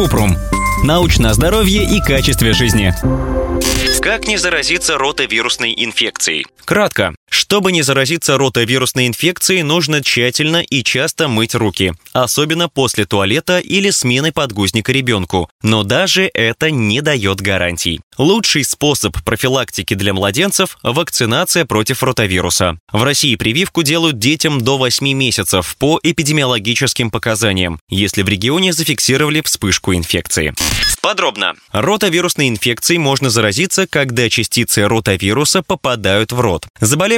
Купрум. Научное здоровье и качестве жизни. Как не заразиться ротовирусной инфекцией? Кратко. Чтобы не заразиться ротовирусной инфекцией, нужно тщательно и часто мыть руки, особенно после туалета или смены подгузника ребенку. Но даже это не дает гарантий. Лучший способ профилактики для младенцев – вакцинация против ротавируса. В России прививку делают детям до 8 месяцев по эпидемиологическим показаниям, если в регионе зафиксировали вспышку инфекции. Подробно. Ротавирусной инфекцией можно заразиться, когда частицы ротавируса попадают в рот.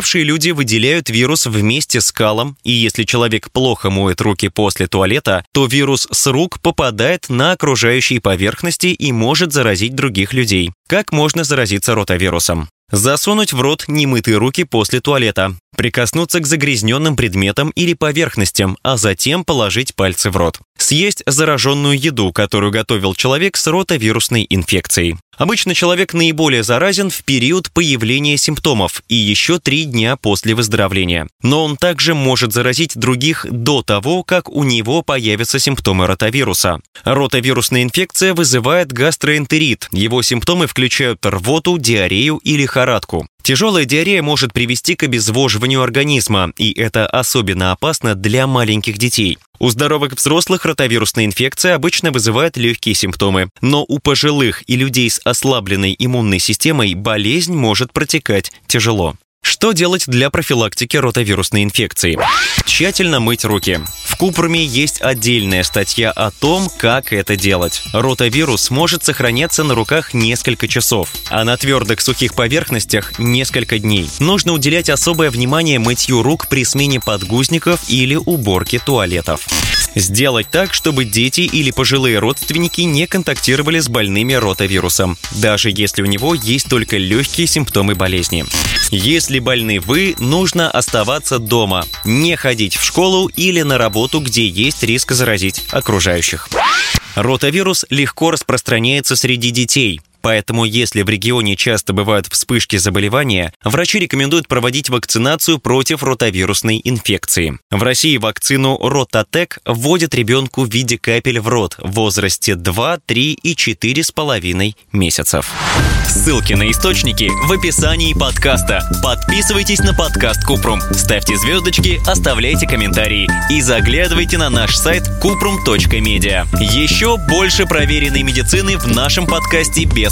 Заболевшие люди выделяют вирус вместе с калом, и если человек плохо моет руки после туалета, то вирус с рук попадает на окружающие поверхности и может заразить других людей. Как можно заразиться ротавирусом? Засунуть в рот немытые руки после туалета, прикоснуться к загрязненным предметам или поверхностям, а затем положить пальцы в рот. Съесть зараженную еду, которую готовил человек с ротовирусной инфекцией. Обычно человек наиболее заразен в период появления симптомов и еще три дня после выздоровления. Но он также может заразить других до того, как у него появятся симптомы ротавируса. Ротовирусная инфекция вызывает гастроэнтерит. Его симптомы включают рвоту, диарею и лихорадку. Тяжелая диарея может привести к обезвоживанию организма, и это особенно опасно для маленьких детей. У здоровых взрослых ротовирусная инфекция обычно вызывает легкие симптомы, но у пожилых и людей с ослабленной иммунной системой болезнь может протекать тяжело. Что делать для профилактики ротовирусной инфекции? Тщательно мыть руки. В Купруме есть отдельная статья о том, как это делать. Ротавирус может сохраняться на руках несколько часов, а на твердых сухих поверхностях – несколько дней. Нужно уделять особое внимание мытью рук при смене подгузников или уборке туалетов. Сделать так, чтобы дети или пожилые родственники не контактировали с больными ротавирусом, даже если у него есть только легкие симптомы болезни. Если больны вы, нужно оставаться дома, не ходить в школу или на работу, где есть риск заразить окружающих. Ротавирус легко распространяется среди детей – Поэтому, если в регионе часто бывают вспышки заболевания, врачи рекомендуют проводить вакцинацию против ротавирусной инфекции. В России вакцину Ротатек вводят ребенку в виде капель в рот в возрасте 2, 3 и 4,5 месяцев. Ссылки на источники в описании подкаста. Подписывайтесь на подкаст Купрум, ставьте звездочки, оставляйте комментарии и заглядывайте на наш сайт kuprum.media. Еще больше проверенной медицины в нашем подкасте без